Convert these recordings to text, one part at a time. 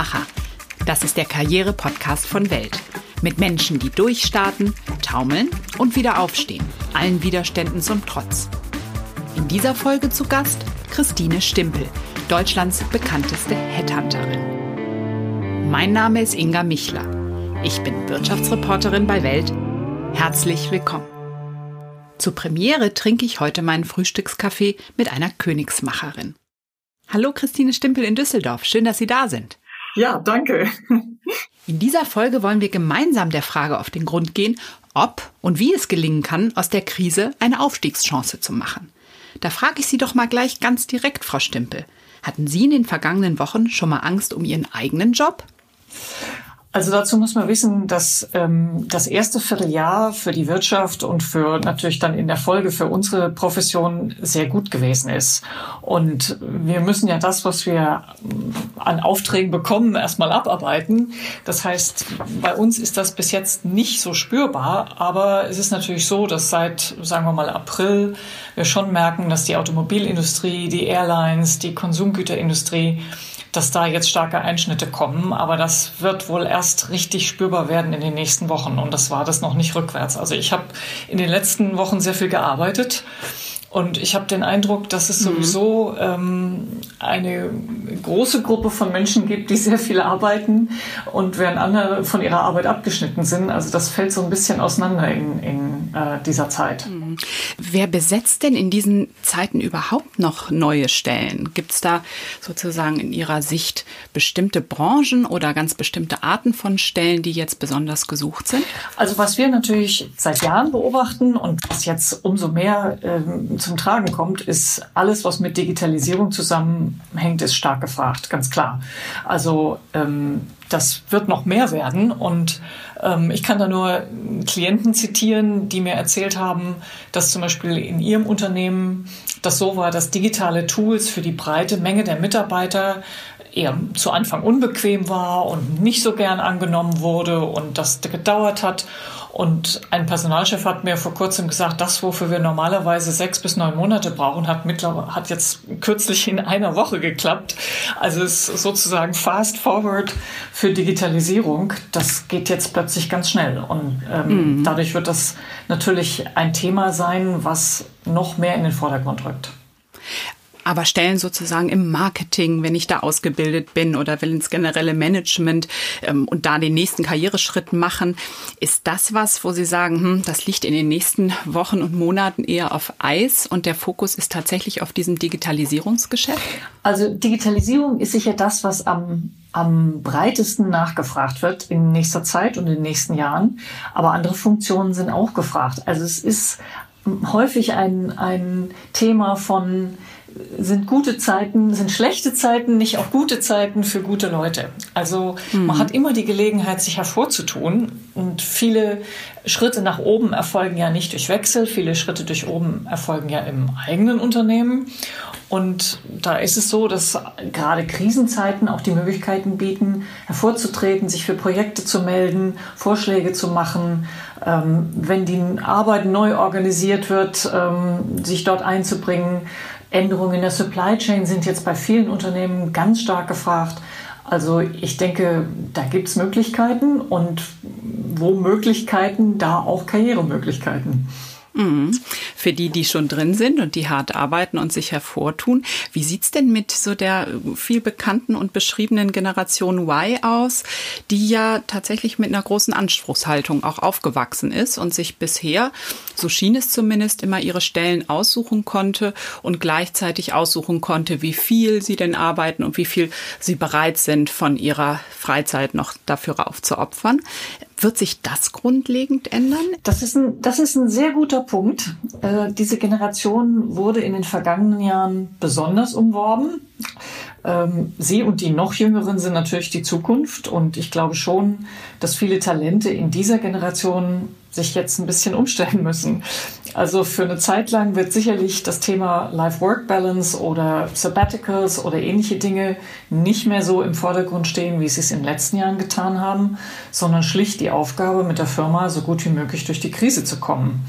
Macher. Das ist der Karriere-Podcast von Welt. Mit Menschen, die durchstarten, taumeln und wieder aufstehen. Allen Widerständen zum Trotz. In dieser Folge zu Gast Christine Stimpel, Deutschlands bekannteste Headhunterin. Mein Name ist Inga Michler. Ich bin Wirtschaftsreporterin bei Welt. Herzlich willkommen. Zur Premiere trinke ich heute meinen Frühstückskaffee mit einer Königsmacherin. Hallo Christine Stimpel in Düsseldorf, schön, dass Sie da sind. Ja, danke. In dieser Folge wollen wir gemeinsam der Frage auf den Grund gehen, ob und wie es gelingen kann, aus der Krise eine Aufstiegschance zu machen. Da frage ich Sie doch mal gleich ganz direkt, Frau Stimpel. Hatten Sie in den vergangenen Wochen schon mal Angst um Ihren eigenen Job? Also dazu muss man wissen, dass ähm, das erste Vierteljahr für die Wirtschaft und für natürlich dann in der Folge für unsere Profession sehr gut gewesen ist. Und wir müssen ja das, was wir ähm, an Aufträgen bekommen, erstmal abarbeiten. Das heißt, bei uns ist das bis jetzt nicht so spürbar, aber es ist natürlich so, dass seit, sagen wir mal, April wir schon merken, dass die Automobilindustrie, die Airlines, die Konsumgüterindustrie dass da jetzt starke Einschnitte kommen. Aber das wird wohl erst richtig spürbar werden in den nächsten Wochen. Und das war das noch nicht rückwärts. Also ich habe in den letzten Wochen sehr viel gearbeitet und ich habe den Eindruck, dass es mhm. sowieso ähm, eine große Gruppe von Menschen gibt, die sehr viel arbeiten und während andere von ihrer Arbeit abgeschnitten sind. Also das fällt so ein bisschen auseinander in, in äh, dieser Zeit. Mhm. Wer besetzt denn in diesen Zeiten überhaupt noch neue Stellen? Gibt es da sozusagen in Ihrer Sicht bestimmte Branchen oder ganz bestimmte Arten von Stellen, die jetzt besonders gesucht sind? Also was wir natürlich seit Jahren beobachten und was jetzt umso mehr ähm, zum Tragen kommt, ist alles, was mit Digitalisierung zusammenhängt, ist stark gefragt, ganz klar. Also ähm, das wird noch mehr werden und ähm, ich kann da nur Klienten zitieren, die mir erzählt haben, dass zum Beispiel in ihrem Unternehmen das so war, dass digitale Tools für die breite Menge der Mitarbeiter eher zu Anfang unbequem war und nicht so gern angenommen wurde und das gedauert hat. Und ein Personalchef hat mir vor kurzem gesagt, das, wofür wir normalerweise sechs bis neun Monate brauchen, hat mittlerweile, hat jetzt kürzlich in einer Woche geklappt. Also es ist sozusagen fast forward für Digitalisierung. Das geht jetzt plötzlich ganz schnell. Und ähm, mhm. dadurch wird das natürlich ein Thema sein, was noch mehr in den Vordergrund rückt aber Stellen sozusagen im Marketing, wenn ich da ausgebildet bin oder will ins generelle Management ähm, und da den nächsten Karriereschritt machen, ist das was, wo Sie sagen, hm, das liegt in den nächsten Wochen und Monaten eher auf Eis und der Fokus ist tatsächlich auf diesem Digitalisierungsgeschäft? Also Digitalisierung ist sicher das, was am am breitesten nachgefragt wird in nächster Zeit und in den nächsten Jahren. Aber andere Funktionen sind auch gefragt. Also es ist häufig ein, ein Thema von sind gute Zeiten, sind schlechte Zeiten nicht auch gute Zeiten für gute Leute. Also mhm. man hat immer die Gelegenheit, sich hervorzutun und viele Schritte nach oben erfolgen ja nicht durch Wechsel, viele Schritte durch oben erfolgen ja im eigenen Unternehmen. Und da ist es so, dass gerade Krisenzeiten auch die Möglichkeiten bieten, hervorzutreten, sich für Projekte zu melden, Vorschläge zu machen, ähm, wenn die Arbeit neu organisiert wird, ähm, sich dort einzubringen. Änderungen in der Supply Chain sind jetzt bei vielen Unternehmen ganz stark gefragt. Also ich denke, da gibt es Möglichkeiten und wo Möglichkeiten, da auch Karrieremöglichkeiten. Mhm. Für die, die schon drin sind und die hart arbeiten und sich hervortun. Wie sieht's denn mit so der viel bekannten und beschriebenen Generation Y aus, die ja tatsächlich mit einer großen Anspruchshaltung auch aufgewachsen ist und sich bisher, so schien es zumindest, immer ihre Stellen aussuchen konnte und gleichzeitig aussuchen konnte, wie viel sie denn arbeiten und wie viel sie bereit sind, von ihrer Freizeit noch dafür aufzuopfern. Wird sich das grundlegend ändern? Das ist ein, das ist ein sehr guter Punkt. Äh, diese Generation wurde in den vergangenen Jahren besonders umworben. Ähm, sie und die noch Jüngeren sind natürlich die Zukunft. Und ich glaube schon, dass viele Talente in dieser Generation sich jetzt ein bisschen umstellen müssen. Also für eine Zeit lang wird sicherlich das Thema Life-Work-Balance oder Sabbaticals oder ähnliche Dinge nicht mehr so im Vordergrund stehen, wie sie es in den letzten Jahren getan haben, sondern schlicht die Aufgabe, mit der Firma so gut wie möglich durch die Krise zu kommen.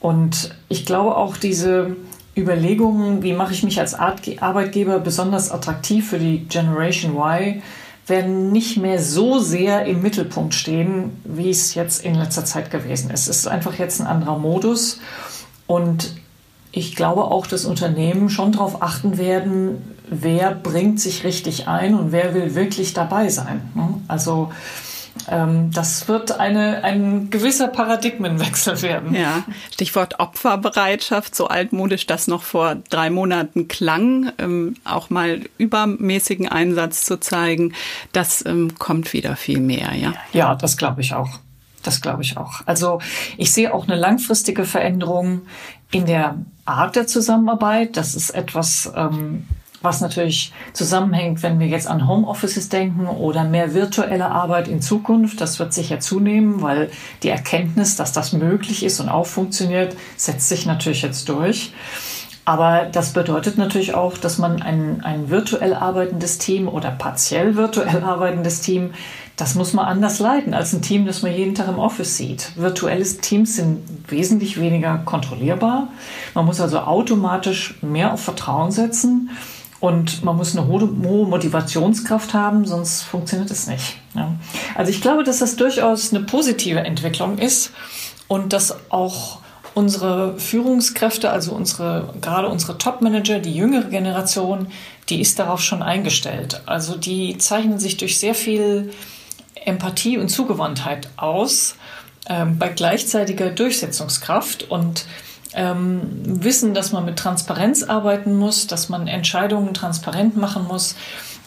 Und ich glaube auch diese Überlegungen, wie mache ich mich als Arbeitgeber besonders attraktiv für die Generation Y, werden nicht mehr so sehr im Mittelpunkt stehen, wie es jetzt in letzter Zeit gewesen ist. Es ist einfach jetzt ein anderer Modus und ich glaube auch, dass Unternehmen schon darauf achten werden, wer bringt sich richtig ein und wer will wirklich dabei sein. Also das wird eine, ein gewisser Paradigmenwechsel werden. Ja, Stichwort Opferbereitschaft, so altmodisch das noch vor drei Monaten klang, ähm, auch mal übermäßigen Einsatz zu zeigen, das ähm, kommt wieder viel mehr, ja. Ja, das glaube ich auch. Das glaube ich auch. Also ich sehe auch eine langfristige Veränderung in der Art der Zusammenarbeit. Das ist etwas, ähm, was natürlich zusammenhängt, wenn wir jetzt an Homeoffices denken oder mehr virtuelle Arbeit in Zukunft. Das wird sicher zunehmen, weil die Erkenntnis, dass das möglich ist und auch funktioniert, setzt sich natürlich jetzt durch. Aber das bedeutet natürlich auch, dass man ein, ein virtuell arbeitendes Team oder partiell virtuell arbeitendes Team, das muss man anders leiten als ein Team, das man jeden Tag im Office sieht. Virtuelle Teams sind wesentlich weniger kontrollierbar. Man muss also automatisch mehr auf Vertrauen setzen. Und man muss eine hohe, Motivationskraft haben, sonst funktioniert es nicht. Ja. Also ich glaube, dass das durchaus eine positive Entwicklung ist und dass auch unsere Führungskräfte, also unsere, gerade unsere Top-Manager, die jüngere Generation, die ist darauf schon eingestellt. Also die zeichnen sich durch sehr viel Empathie und Zugewandtheit aus, ähm, bei gleichzeitiger Durchsetzungskraft und ähm, wissen, dass man mit Transparenz arbeiten muss, dass man Entscheidungen transparent machen muss.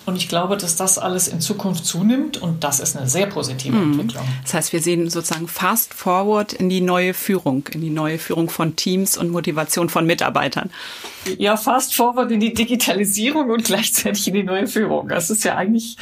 Und ich glaube, dass das alles in Zukunft zunimmt und das ist eine sehr positive mhm. Entwicklung. Das heißt, wir sehen sozusagen fast forward in die neue Führung, in die neue Führung von Teams und Motivation von Mitarbeitern. Ja, fast forward in die Digitalisierung und gleichzeitig in die neue Führung. Das ist ja eigentlich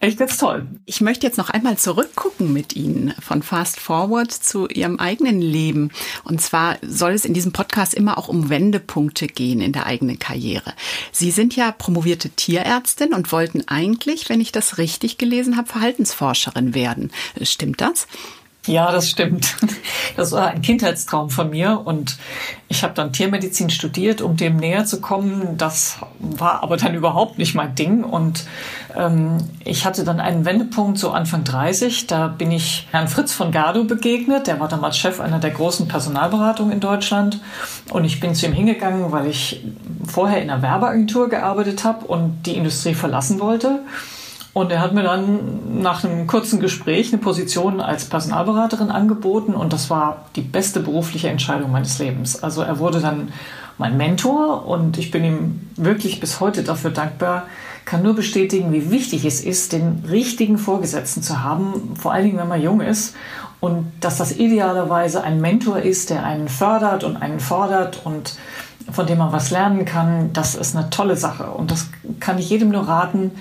echt ganz toll. Ich möchte jetzt noch einmal zurückgucken mit Ihnen von Fast Forward zu Ihrem eigenen Leben. Und zwar soll es in diesem Podcast immer auch um Wendepunkte gehen in der eigenen Karriere. Sie sind ja promovierte Tierärztin und wollten eigentlich, wenn ich das richtig gelesen habe, Verhaltensforscherin werden. Stimmt das? Ja, das stimmt. Das war ein Kindheitstraum von mir und ich habe dann Tiermedizin studiert, um dem näher zu kommen. Das war aber dann überhaupt nicht mein Ding und ähm, ich hatte dann einen Wendepunkt so Anfang 30. Da bin ich Herrn Fritz von Gardo begegnet. Der war damals Chef einer der großen Personalberatungen in Deutschland und ich bin zu ihm hingegangen, weil ich vorher in einer Werbeagentur gearbeitet habe und die Industrie verlassen wollte. Und er hat mir dann nach einem kurzen Gespräch eine Position als Personalberaterin angeboten und das war die beste berufliche Entscheidung meines Lebens. Also er wurde dann mein Mentor und ich bin ihm wirklich bis heute dafür dankbar, kann nur bestätigen, wie wichtig es ist, den richtigen Vorgesetzten zu haben, vor allen Dingen, wenn man jung ist und dass das idealerweise ein Mentor ist, der einen fördert und einen fordert und von dem man was lernen kann. Das ist eine tolle Sache und das kann ich jedem nur raten,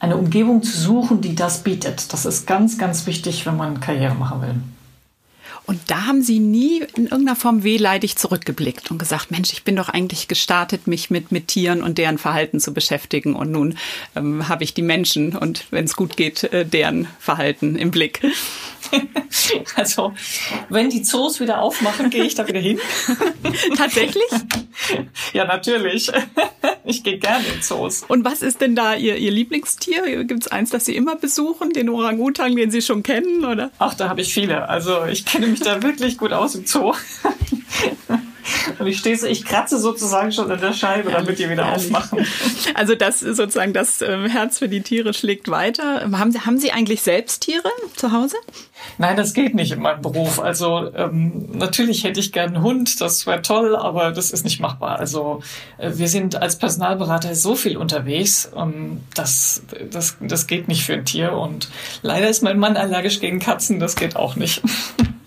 eine Umgebung zu suchen, die das bietet. Das ist ganz, ganz wichtig, wenn man Karriere machen will. Und da haben Sie nie in irgendeiner Form wehleidig zurückgeblickt und gesagt, Mensch, ich bin doch eigentlich gestartet, mich mit, mit Tieren und deren Verhalten zu beschäftigen. Und nun ähm, habe ich die Menschen und wenn es gut geht, äh, deren Verhalten im Blick. Also, wenn die Zoos wieder aufmachen, gehe ich da wieder hin. Tatsächlich? Ja, natürlich. Ich gehe gerne in Zoos. Und was ist denn da Ihr, Ihr Lieblingstier? Gibt es eins, das Sie immer besuchen? Den Orang-Utan, den Sie schon kennen, oder? Ach, da habe ich viele. Also, ich kenne mich da wirklich gut aus im Zoo. Und ich stehe, ich kratze sozusagen schon an der Scheibe, damit die wieder aufmachen. Also das sozusagen das ähm, Herz für die Tiere schlägt weiter. Haben Sie, haben Sie eigentlich selbst Tiere zu Hause? Nein, das geht nicht in meinem Beruf. Also ähm, natürlich hätte ich gern einen Hund, das wäre toll, aber das ist nicht machbar. Also äh, wir sind als Personalberater so viel unterwegs, ähm, das, das, das geht nicht für ein Tier. Und leider ist mein Mann allergisch gegen Katzen, das geht auch nicht.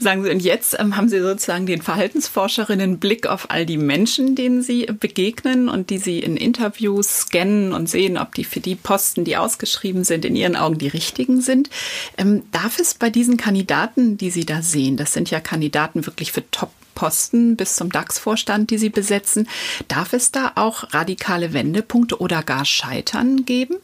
Sagen Sie, und jetzt ähm, haben Sie sozusagen den Verhaltensforscherinnen Blick auf all die Menschen, denen Sie begegnen und die Sie in Interviews scannen und sehen, ob die für die Posten, die ausgeschrieben sind, in Ihren Augen die richtigen sind. Ähm, darf es bei diesen Kandidaten, die Sie da sehen, das sind ja Kandidaten wirklich für Top Posten bis zum DAX-Vorstand, die Sie besetzen. Darf es da auch radikale Wendepunkte oder gar Scheitern geben?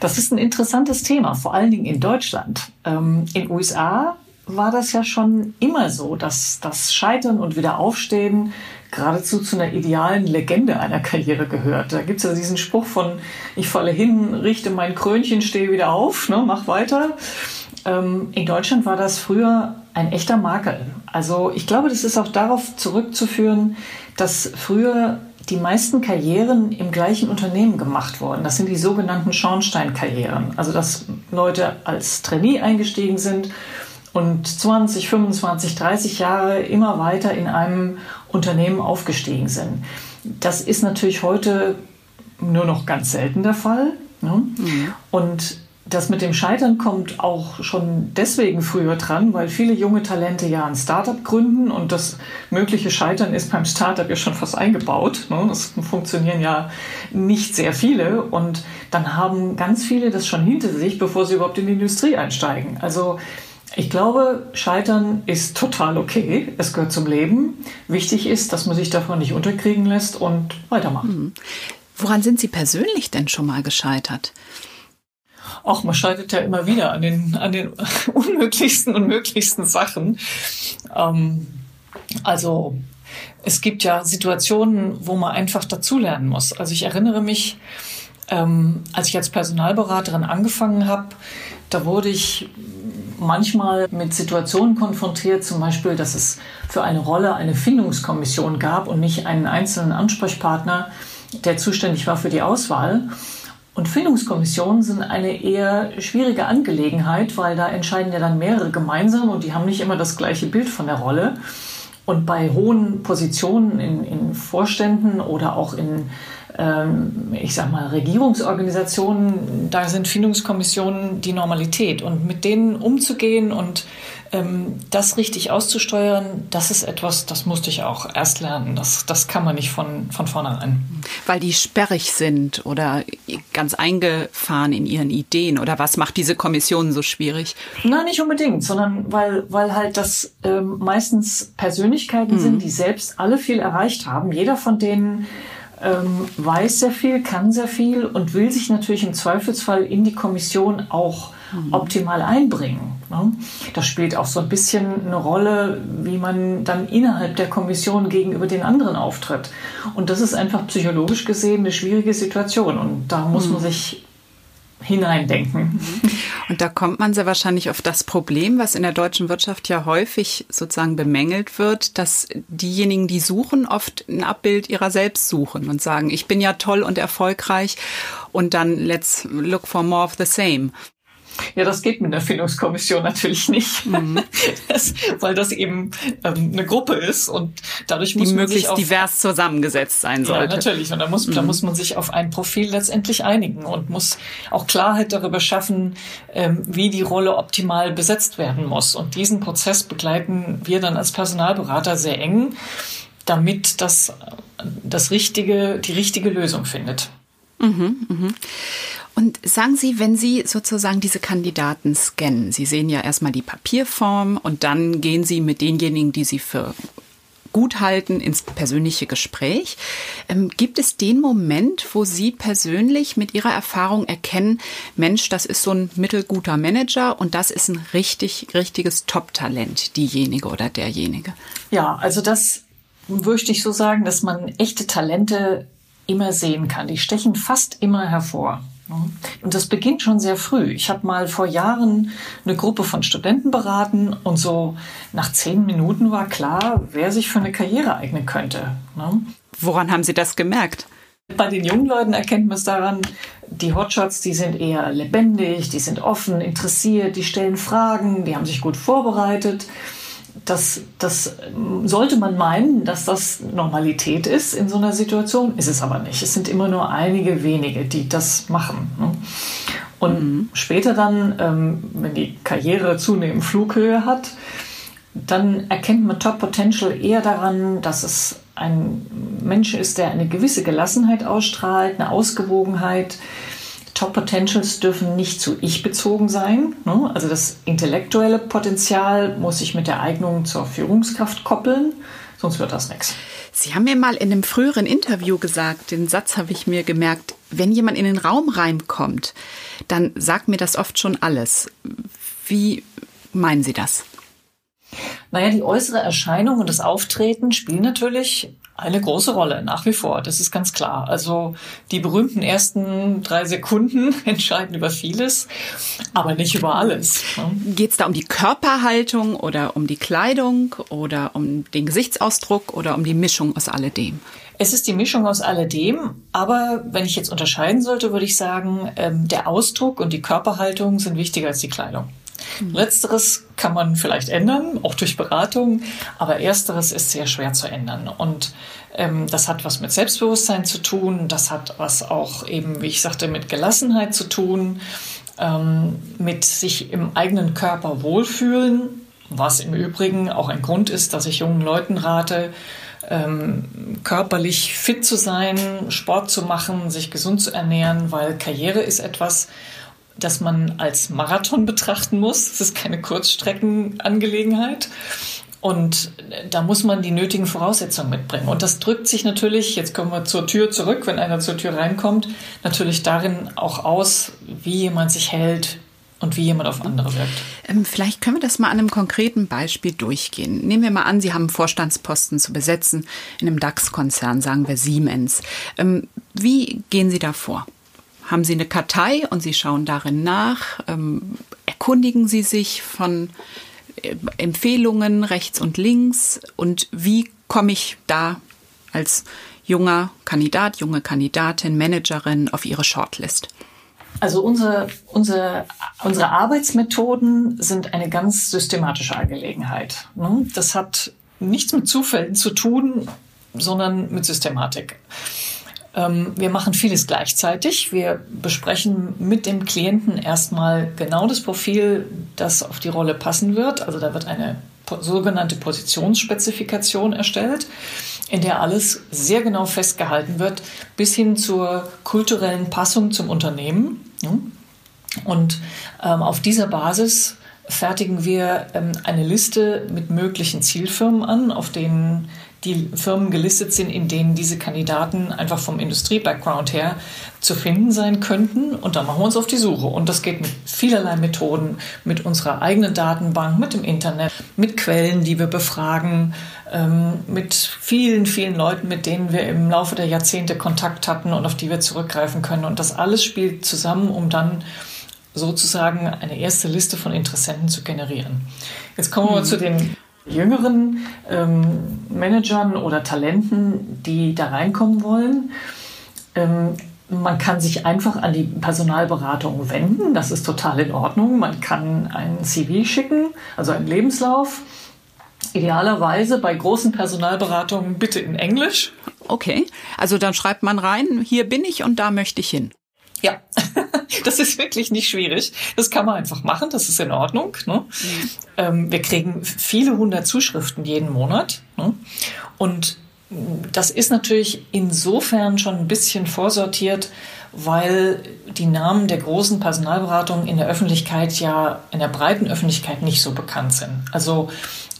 Das ist ein interessantes Thema, vor allen Dingen in Deutschland. Ähm, in USA war das ja schon immer so, dass das Scheitern und Wiederaufstehen geradezu zu einer idealen Legende einer Karriere gehört. Da gibt's ja diesen Spruch von, ich falle hin, richte mein Krönchen, stehe wieder auf, ne, mach weiter. Ähm, in Deutschland war das früher ein echter Makel. Also ich glaube, das ist auch darauf zurückzuführen, dass früher die meisten Karrieren im gleichen Unternehmen gemacht wurden. Das sind die sogenannten Schornsteinkarrieren. Also dass Leute als Trainee eingestiegen sind und 20, 25, 30 Jahre immer weiter in einem Unternehmen aufgestiegen sind. Das ist natürlich heute nur noch ganz selten der Fall. Ne? Mhm. Und das mit dem Scheitern kommt auch schon deswegen früher dran, weil viele junge Talente ja ein Startup gründen und das mögliche Scheitern ist beim Startup ja schon fast eingebaut. Ne? Das funktionieren ja nicht sehr viele und dann haben ganz viele das schon hinter sich, bevor sie überhaupt in die Industrie einsteigen. Also ich glaube, Scheitern ist total okay. Es gehört zum Leben. Wichtig ist, dass man sich davon nicht unterkriegen lässt und weitermacht. Mhm. Woran sind Sie persönlich denn schon mal gescheitert? Ach, man scheitert ja immer wieder an den, an den unmöglichsten und möglichsten Sachen. Ähm, also es gibt ja Situationen, wo man einfach dazulernen muss. Also ich erinnere mich, ähm, als ich als Personalberaterin angefangen habe, da wurde ich manchmal mit Situationen konfrontiert, zum Beispiel, dass es für eine Rolle eine Findungskommission gab und nicht einen einzelnen Ansprechpartner, der zuständig war für die Auswahl. Und Findungskommissionen sind eine eher schwierige Angelegenheit, weil da entscheiden ja dann mehrere gemeinsam und die haben nicht immer das gleiche Bild von der Rolle. Und bei hohen Positionen in, in Vorständen oder auch in ich sag mal, Regierungsorganisationen, da sind Findungskommissionen die Normalität. Und mit denen umzugehen und ähm, das richtig auszusteuern, das ist etwas, das musste ich auch erst lernen. Das, das kann man nicht von, von vornherein. Weil die sperrig sind oder ganz eingefahren in ihren Ideen oder was macht diese Kommission so schwierig? Nein, nicht unbedingt, sondern weil, weil halt das ähm, meistens Persönlichkeiten mhm. sind, die selbst alle viel erreicht haben. Jeder von denen ähm, weiß sehr viel, kann sehr viel und will sich natürlich im Zweifelsfall in die Kommission auch mhm. optimal einbringen. Ne? Das spielt auch so ein bisschen eine Rolle, wie man dann innerhalb der Kommission gegenüber den anderen auftritt. Und das ist einfach psychologisch gesehen eine schwierige Situation. Und da muss man mhm. sich hineindenken. Und da kommt man sehr wahrscheinlich auf das Problem, was in der deutschen Wirtschaft ja häufig sozusagen bemängelt wird, dass diejenigen, die suchen, oft ein Abbild ihrer selbst suchen und sagen, ich bin ja toll und erfolgreich und dann let's look for more of the same. Ja, das geht mit der Findungskommission natürlich nicht, mhm. das, weil das eben ähm, eine Gruppe ist und dadurch muss die man möglichst sich auf, divers zusammengesetzt sein sollte. Ja, natürlich. Und da muss, mhm. da muss man sich auf ein Profil letztendlich einigen und muss auch Klarheit darüber schaffen, ähm, wie die Rolle optimal besetzt werden muss. Und diesen Prozess begleiten wir dann als Personalberater sehr eng, damit das, das richtige, die richtige Lösung findet. Mhm, mhm. Und sagen Sie, wenn Sie sozusagen diese Kandidaten scannen, Sie sehen ja erstmal die Papierform und dann gehen Sie mit denjenigen, die Sie für gut halten, ins persönliche Gespräch. Ähm, gibt es den Moment, wo Sie persönlich mit Ihrer Erfahrung erkennen, Mensch, das ist so ein mittelguter Manager und das ist ein richtig, richtiges Top-Talent, diejenige oder derjenige? Ja, also das möchte ich so sagen, dass man echte Talente immer sehen kann. Die stechen fast immer hervor. Und das beginnt schon sehr früh. Ich habe mal vor Jahren eine Gruppe von Studenten beraten und so nach zehn Minuten war klar, wer sich für eine Karriere eignen könnte. Ne? Woran haben Sie das gemerkt? Bei den jungen Leuten erkennt man es daran, die Hotshots, die sind eher lebendig, die sind offen, interessiert, die stellen Fragen, die haben sich gut vorbereitet das, das sollte man meinen, dass das Normalität ist in so einer Situation, ist es aber nicht. Es sind immer nur einige wenige, die das machen. Ne? Und mhm. später dann, ähm, wenn die Karriere zunehmend Flughöhe hat, dann erkennt man Top Potential eher daran, dass es ein Mensch ist, der eine gewisse Gelassenheit ausstrahlt, eine Ausgewogenheit, Top Potentials dürfen nicht zu ich bezogen sein. Ne? Also das intellektuelle Potenzial muss sich mit der Eignung zur Führungskraft koppeln, sonst wird das nichts. Sie haben mir mal in einem früheren Interview gesagt, den Satz habe ich mir gemerkt, wenn jemand in den Raum reinkommt, dann sagt mir das oft schon alles. Wie meinen Sie das? Naja, die äußere Erscheinung und das Auftreten spielen natürlich eine große Rolle, nach wie vor. Das ist ganz klar. Also die berühmten ersten drei Sekunden entscheiden über vieles, aber nicht über alles. Ne? Geht es da um die Körperhaltung oder um die Kleidung oder um den Gesichtsausdruck oder um die Mischung aus alledem? Es ist die Mischung aus alledem, aber wenn ich jetzt unterscheiden sollte, würde ich sagen, ähm, der Ausdruck und die Körperhaltung sind wichtiger als die Kleidung. Mhm. Letzteres kann man vielleicht ändern, auch durch Beratung, aber ersteres ist sehr schwer zu ändern. Und ähm, das hat was mit Selbstbewusstsein zu tun, das hat was auch eben, wie ich sagte, mit Gelassenheit zu tun, ähm, mit sich im eigenen Körper wohlfühlen, was im Übrigen auch ein Grund ist, dass ich jungen Leuten rate, ähm, körperlich fit zu sein, Sport zu machen, sich gesund zu ernähren, weil Karriere ist etwas, das man als Marathon betrachten muss. Es ist keine Kurzstreckenangelegenheit. Und da muss man die nötigen Voraussetzungen mitbringen. Und das drückt sich natürlich, jetzt kommen wir zur Tür zurück, wenn einer zur Tür reinkommt, natürlich darin auch aus, wie jemand sich hält, und wie jemand auf andere wirkt. Ähm, vielleicht können wir das mal an einem konkreten Beispiel durchgehen. Nehmen wir mal an, Sie haben Vorstandsposten zu besetzen in einem DAX-Konzern, sagen wir Siemens. Ähm, wie gehen Sie da vor? Haben Sie eine Kartei und Sie schauen darin nach, ähm, erkundigen Sie sich von äh, Empfehlungen rechts und links und wie komme ich da als junger Kandidat, junge Kandidatin, Managerin auf Ihre Shortlist? Also unsere, unsere, unsere Arbeitsmethoden sind eine ganz systematische Angelegenheit. Ne? Das hat nichts mit Zufällen zu tun, sondern mit Systematik. Ähm, wir machen vieles gleichzeitig. Wir besprechen mit dem Klienten erstmal genau das Profil, das auf die Rolle passen wird. Also da wird eine sogenannte Positionsspezifikation erstellt, in der alles sehr genau festgehalten wird, bis hin zur kulturellen Passung zum Unternehmen. Und ähm, auf dieser Basis fertigen wir ähm, eine Liste mit möglichen Zielfirmen an, auf denen die Firmen gelistet sind, in denen diese Kandidaten einfach vom Industrie-Background her zu finden sein könnten. Und dann machen wir uns auf die Suche. Und das geht mit vielerlei Methoden, mit unserer eigenen Datenbank, mit dem Internet, mit Quellen, die wir befragen, ähm, mit vielen, vielen Leuten, mit denen wir im Laufe der Jahrzehnte Kontakt hatten und auf die wir zurückgreifen können. Und das alles spielt zusammen, um dann sozusagen eine erste Liste von Interessenten zu generieren. Jetzt kommen wir mhm. zu den jüngeren ähm, Managern oder Talenten, die da reinkommen wollen. Ähm, man kann sich einfach an die Personalberatung wenden. Das ist total in Ordnung. Man kann ein CV schicken, also einen Lebenslauf. Idealerweise bei großen Personalberatungen bitte in Englisch. Okay, also dann schreibt man rein, hier bin ich und da möchte ich hin. Ja, das ist wirklich nicht schwierig. Das kann man einfach machen, das ist in Ordnung. Ne? Mhm. Ähm, wir kriegen viele hundert Zuschriften jeden Monat. Ne? Und das ist natürlich insofern schon ein bisschen vorsortiert, weil die Namen der großen Personalberatungen in der Öffentlichkeit ja, in der breiten Öffentlichkeit nicht so bekannt sind. Also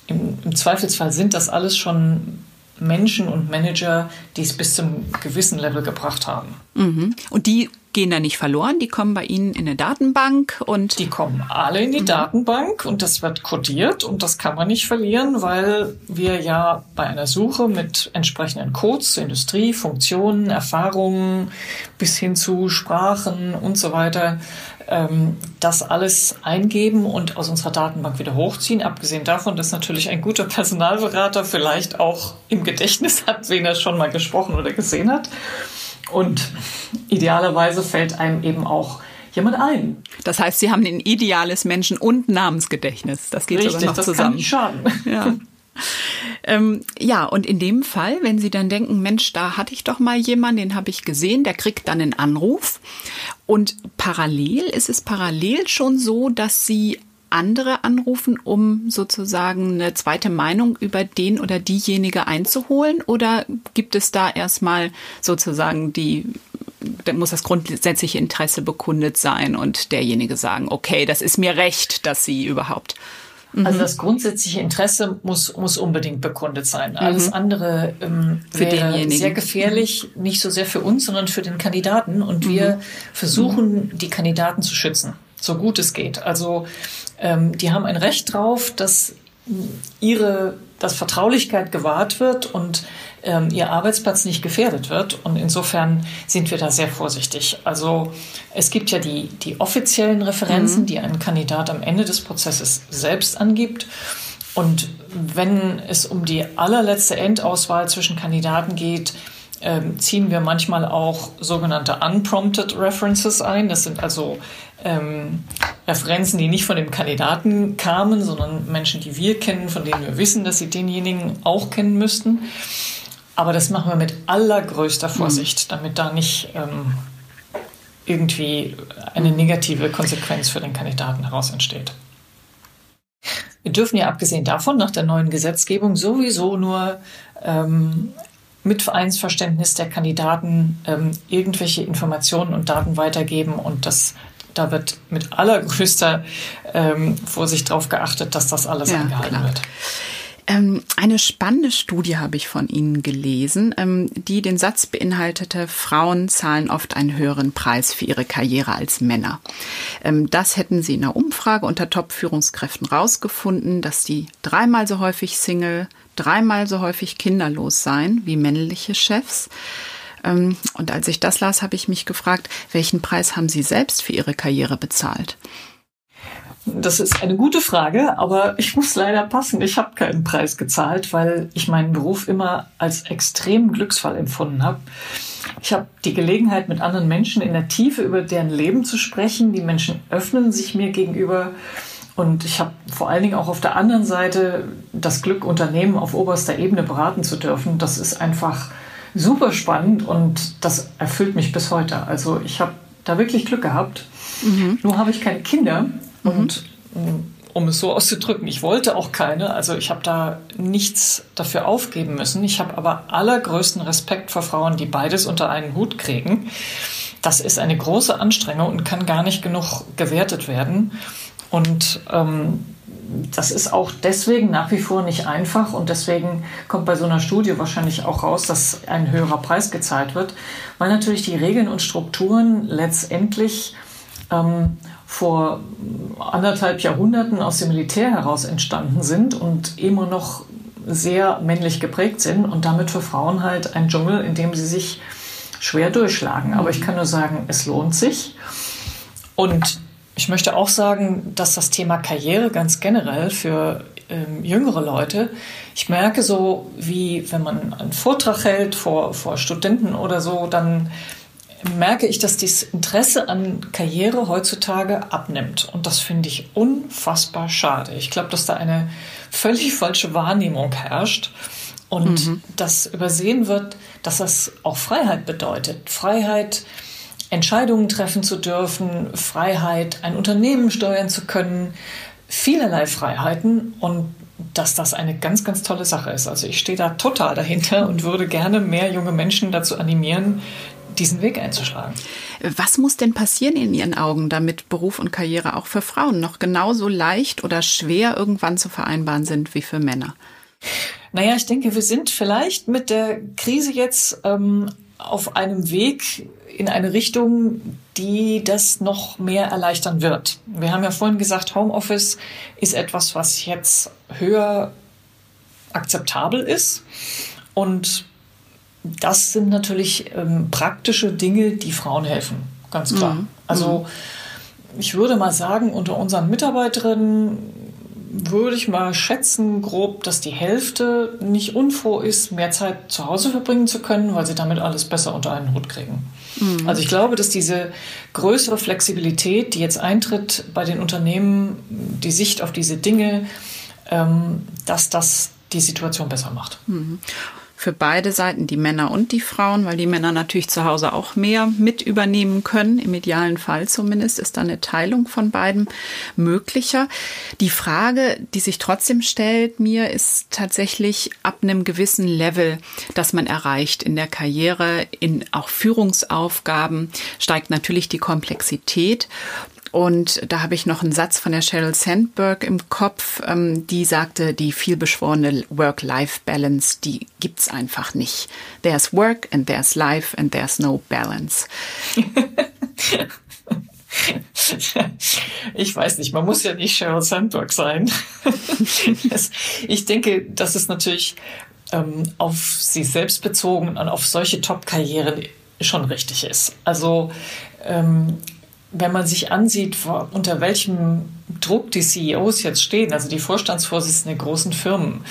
im, im Zweifelsfall sind das alles schon Menschen und Manager, die es bis zum gewissen Level gebracht haben. Mhm. Und die gehen da nicht verloren, die kommen bei Ihnen in eine Datenbank und. Die kommen alle in die mhm. Datenbank und das wird codiert und das kann man nicht verlieren, weil wir ja bei einer Suche mit entsprechenden Codes zur Industrie, Funktionen, Erfahrungen bis hin zu Sprachen und so weiter ähm, das alles eingeben und aus unserer Datenbank wieder hochziehen. Abgesehen davon, dass natürlich ein guter Personalberater vielleicht auch im Gedächtnis hat, wen er schon mal gesprochen oder gesehen hat. Und idealerweise fällt einem eben auch jemand ein. Das heißt, Sie haben ein ideales Menschen- und Namensgedächtnis. Das geht Richtig, sogar noch zusammen. Das kann nicht schaden. Ja. Ähm, ja, und in dem Fall, wenn Sie dann denken, Mensch, da hatte ich doch mal jemanden, den habe ich gesehen, der kriegt dann einen Anruf. Und parallel ist es parallel schon so, dass Sie andere anrufen, um sozusagen eine zweite Meinung über den oder diejenige einzuholen? Oder gibt es da erstmal sozusagen die, da muss das grundsätzliche Interesse bekundet sein und derjenige sagen, okay, das ist mir recht, dass Sie überhaupt Mhm. Also das grundsätzliche Interesse muss, muss unbedingt bekundet sein. Alles mhm. andere ähm, wäre sehr gefährlich, nicht so sehr für uns, sondern für den Kandidaten. Und wir mhm. versuchen, die Kandidaten zu schützen, so gut es geht. Also ähm, die haben ein Recht drauf, dass ihre, dass Vertraulichkeit gewahrt wird und ähm, ihr Arbeitsplatz nicht gefährdet wird. Und insofern sind wir da sehr vorsichtig. Also es gibt ja die, die offiziellen Referenzen, mhm. die ein Kandidat am Ende des Prozesses selbst angibt. Und wenn es um die allerletzte Endauswahl zwischen Kandidaten geht, ähm, ziehen wir manchmal auch sogenannte unprompted References ein. Das sind also ähm, Referenzen, die nicht von dem Kandidaten kamen, sondern Menschen, die wir kennen, von denen wir wissen, dass sie denjenigen auch kennen müssten. Aber das machen wir mit allergrößter mhm. Vorsicht, damit da nicht ähm, irgendwie eine negative Konsequenz für den Kandidaten heraus entsteht. Wir dürfen ja abgesehen davon nach der neuen Gesetzgebung sowieso nur ähm, mit Vereinsverständnis der Kandidaten ähm, irgendwelche Informationen und Daten weitergeben und das da wird mit allergrößter ähm, Vorsicht darauf geachtet, dass das alles ja, eingehalten klar. wird. Ähm, eine spannende Studie habe ich von Ihnen gelesen, ähm, die den Satz beinhaltete, Frauen zahlen oft einen höheren Preis für ihre Karriere als Männer. Ähm, das hätten Sie in einer Umfrage unter Top-Führungskräften rausgefunden, dass die dreimal so häufig Single, dreimal so häufig kinderlos seien wie männliche Chefs. Ähm, und als ich das las, habe ich mich gefragt, welchen Preis haben Sie selbst für Ihre Karriere bezahlt? Das ist eine gute Frage, aber ich muss leider passen. Ich habe keinen Preis gezahlt, weil ich meinen Beruf immer als extrem Glücksfall empfunden habe. Ich habe die Gelegenheit, mit anderen Menschen in der Tiefe über deren Leben zu sprechen. Die Menschen öffnen sich mir gegenüber. Und ich habe vor allen Dingen auch auf der anderen Seite das Glück, Unternehmen auf oberster Ebene beraten zu dürfen. Das ist einfach super spannend und das erfüllt mich bis heute. Also ich habe da wirklich Glück gehabt. Mhm. Nur habe ich keine Kinder mhm. und um es so auszudrücken, ich wollte auch keine. Also ich habe da nichts dafür aufgeben müssen. Ich habe aber allergrößten Respekt vor Frauen, die beides unter einen Hut kriegen. Das ist eine große Anstrengung und kann gar nicht genug gewertet werden. Und ähm, das ist auch deswegen nach wie vor nicht einfach und deswegen kommt bei so einer Studie wahrscheinlich auch raus, dass ein höherer Preis gezahlt wird, weil natürlich die Regeln und Strukturen letztendlich ähm, vor anderthalb Jahrhunderten aus dem Militär heraus entstanden sind und immer noch sehr männlich geprägt sind und damit für Frauen halt ein Dschungel, in dem sie sich schwer durchschlagen. Aber ich kann nur sagen, es lohnt sich. Und ich möchte auch sagen, dass das Thema Karriere ganz generell für ähm, jüngere Leute, ich merke so, wie wenn man einen Vortrag hält vor, vor Studenten oder so, dann merke ich, dass das Interesse an Karriere heutzutage abnimmt. Und das finde ich unfassbar schade. Ich glaube, dass da eine völlig falsche Wahrnehmung herrscht und mhm. dass übersehen wird, dass das auch Freiheit bedeutet. Freiheit, Entscheidungen treffen zu dürfen, Freiheit, ein Unternehmen steuern zu können, vielerlei Freiheiten und dass das eine ganz, ganz tolle Sache ist. Also ich stehe da total dahinter und würde gerne mehr junge Menschen dazu animieren, diesen Weg einzuschlagen. Was muss denn passieren in Ihren Augen, damit Beruf und Karriere auch für Frauen noch genauso leicht oder schwer irgendwann zu vereinbaren sind wie für Männer? Naja, ich denke, wir sind vielleicht mit der Krise jetzt ähm, auf einem Weg in eine Richtung, die das noch mehr erleichtern wird. Wir haben ja vorhin gesagt, Homeoffice ist etwas, was jetzt höher akzeptabel ist. Und das sind natürlich ähm, praktische Dinge, die Frauen helfen, ganz klar. Mhm. Also mhm. ich würde mal sagen, unter unseren Mitarbeiterinnen würde ich mal schätzen, grob, dass die Hälfte nicht unfroh ist, mehr Zeit zu Hause verbringen zu können, weil sie damit alles besser unter einen Hut kriegen. Mhm. Also ich glaube, dass diese größere Flexibilität, die jetzt eintritt bei den Unternehmen, die Sicht auf diese Dinge, ähm, dass das die Situation besser macht. Mhm für beide Seiten, die Männer und die Frauen, weil die Männer natürlich zu Hause auch mehr mit übernehmen können. Im idealen Fall zumindest ist da eine Teilung von beiden möglicher. Die Frage, die sich trotzdem stellt mir, ist tatsächlich ab einem gewissen Level, das man erreicht in der Karriere, in auch Führungsaufgaben, steigt natürlich die Komplexität. Und da habe ich noch einen Satz von der Sheryl Sandberg im Kopf, ähm, die sagte, die vielbeschworene Work-Life-Balance, die gibt's einfach nicht. There's work and there's life and there's no balance. ich weiß nicht, man muss ja nicht Sheryl Sandberg sein. ich denke, dass es natürlich ähm, auf sie selbst bezogen und auf solche Top-Karrieren schon richtig ist. Also ähm, wenn man sich ansieht, unter welchem Druck die CEOs jetzt stehen, also die Vorstandsvorsitzenden der großen Firmen,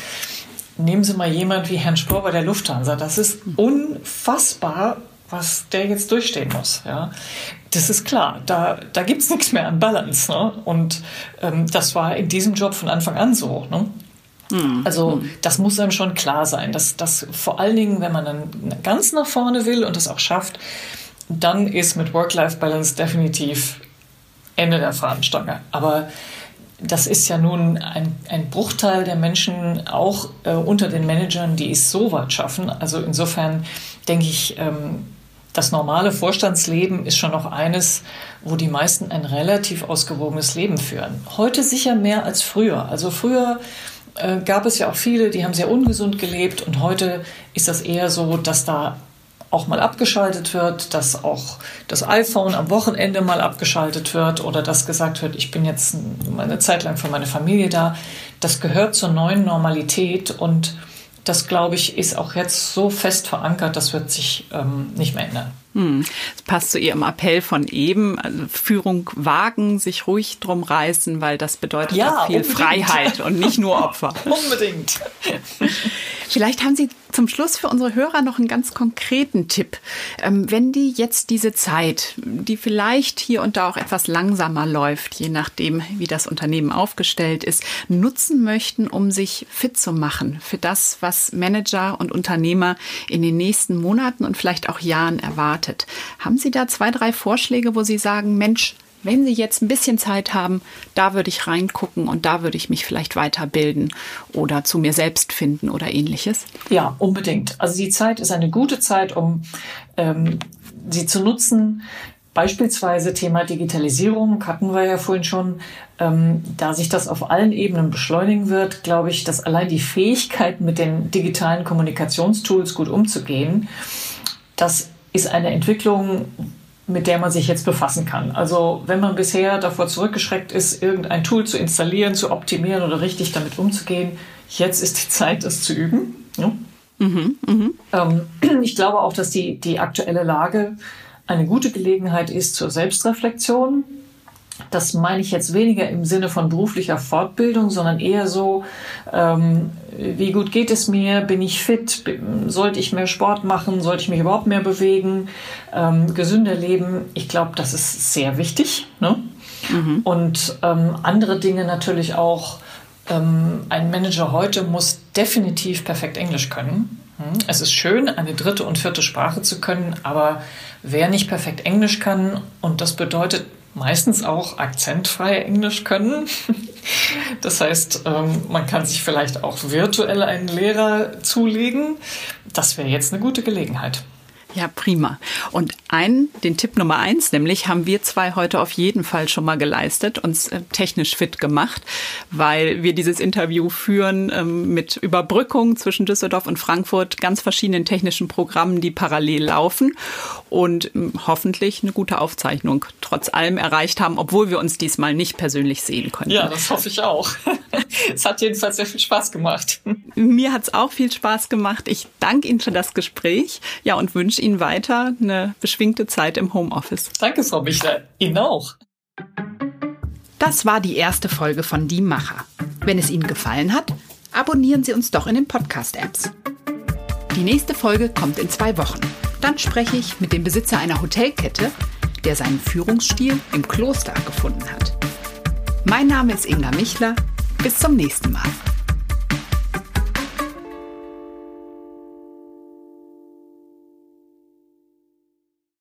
nehmen Sie mal jemand wie Herrn Spohr bei der Lufthansa. Das ist unfassbar, was der jetzt durchstehen muss. Ja, das ist klar. Da, da gibt es nichts mehr an Balance. Ne? Und ähm, das war in diesem Job von Anfang an so. Ne? Hm. Also hm. das muss einem schon klar sein, dass das vor allen Dingen, wenn man dann ganz nach vorne will und das auch schafft, dann ist mit Work-Life-Balance definitiv Ende der Fahnenstange. Aber das ist ja nun ein, ein Bruchteil der Menschen, auch äh, unter den Managern, die es so weit schaffen. Also insofern denke ich, ähm, das normale Vorstandsleben ist schon noch eines, wo die meisten ein relativ ausgewogenes Leben führen. Heute sicher mehr als früher. Also früher äh, gab es ja auch viele, die haben sehr ungesund gelebt und heute ist das eher so, dass da auch mal abgeschaltet wird, dass auch das iPhone am Wochenende mal abgeschaltet wird oder dass gesagt wird, ich bin jetzt eine Zeit lang für meine Familie da. Das gehört zur neuen Normalität und das, glaube ich, ist auch jetzt so fest verankert, das wird sich ähm, nicht mehr ändern. Hm. Das passt zu Ihrem Appell von eben, also Führung wagen, sich ruhig drum reißen, weil das bedeutet ja, auch viel unbedingt. Freiheit und nicht nur Opfer. unbedingt. Vielleicht haben Sie zum Schluss für unsere Hörer noch einen ganz konkreten Tipp. Ähm, wenn die jetzt diese Zeit, die vielleicht hier und da auch etwas langsamer läuft, je nachdem, wie das Unternehmen aufgestellt ist, nutzen möchten, um sich fit zu machen für das, was Manager und Unternehmer in den nächsten Monaten und vielleicht auch Jahren erwartet. Haben Sie da zwei, drei Vorschläge, wo Sie sagen, Mensch, wenn Sie jetzt ein bisschen Zeit haben, da würde ich reingucken und da würde ich mich vielleicht weiterbilden oder zu mir selbst finden oder ähnliches? Ja, unbedingt. Also die Zeit ist eine gute Zeit, um ähm, sie zu nutzen. Beispielsweise Thema Digitalisierung hatten wir ja vorhin schon. Ähm, da sich das auf allen Ebenen beschleunigen wird, glaube ich, dass allein die Fähigkeit, mit den digitalen Kommunikationstools gut umzugehen, das ist eine Entwicklung, mit der man sich jetzt befassen kann. Also wenn man bisher davor zurückgeschreckt ist, irgendein Tool zu installieren, zu optimieren oder richtig damit umzugehen, jetzt ist die Zeit, das zu üben. Ja? Mhm, mh. ähm, ich glaube auch, dass die, die aktuelle Lage eine gute Gelegenheit ist zur Selbstreflexion. Das meine ich jetzt weniger im Sinne von beruflicher Fortbildung, sondern eher so, ähm, wie gut geht es mir, bin ich fit, sollte ich mehr Sport machen, sollte ich mich überhaupt mehr bewegen, ähm, gesünder leben. Ich glaube, das ist sehr wichtig. Ne? Mhm. Und ähm, andere Dinge natürlich auch. Ähm, ein Manager heute muss definitiv perfekt Englisch können. Hm? Es ist schön, eine dritte und vierte Sprache zu können, aber wer nicht perfekt Englisch kann, und das bedeutet meistens auch akzentfrei Englisch können. Das heißt, ähm, man kann sich vielleicht auch virtuell einen Lehrer zulegen. Das wäre jetzt eine gute Gelegenheit. Ja, prima. Und ein, den Tipp Nummer eins, nämlich haben wir zwei heute auf jeden Fall schon mal geleistet, uns äh, technisch fit gemacht, weil wir dieses Interview führen ähm, mit Überbrückung zwischen Düsseldorf und Frankfurt, ganz verschiedenen technischen Programmen, die parallel laufen und ähm, hoffentlich eine gute Aufzeichnung trotz allem erreicht haben, obwohl wir uns diesmal nicht persönlich sehen konnten. Ja, das hoffe ich auch. es hat jedenfalls sehr viel Spaß gemacht. Mir hat es auch viel Spaß gemacht. Ich danke Ihnen für das Gespräch. Ja, und wünsche Ihnen weiter eine beschwingte Zeit im Homeoffice. Danke, Frau Michler. Ihnen auch. Das war die erste Folge von Die Macher. Wenn es Ihnen gefallen hat, abonnieren Sie uns doch in den Podcast-Apps. Die nächste Folge kommt in zwei Wochen. Dann spreche ich mit dem Besitzer einer Hotelkette, der seinen Führungsstil im Kloster gefunden hat. Mein Name ist Inga Michler. Bis zum nächsten Mal.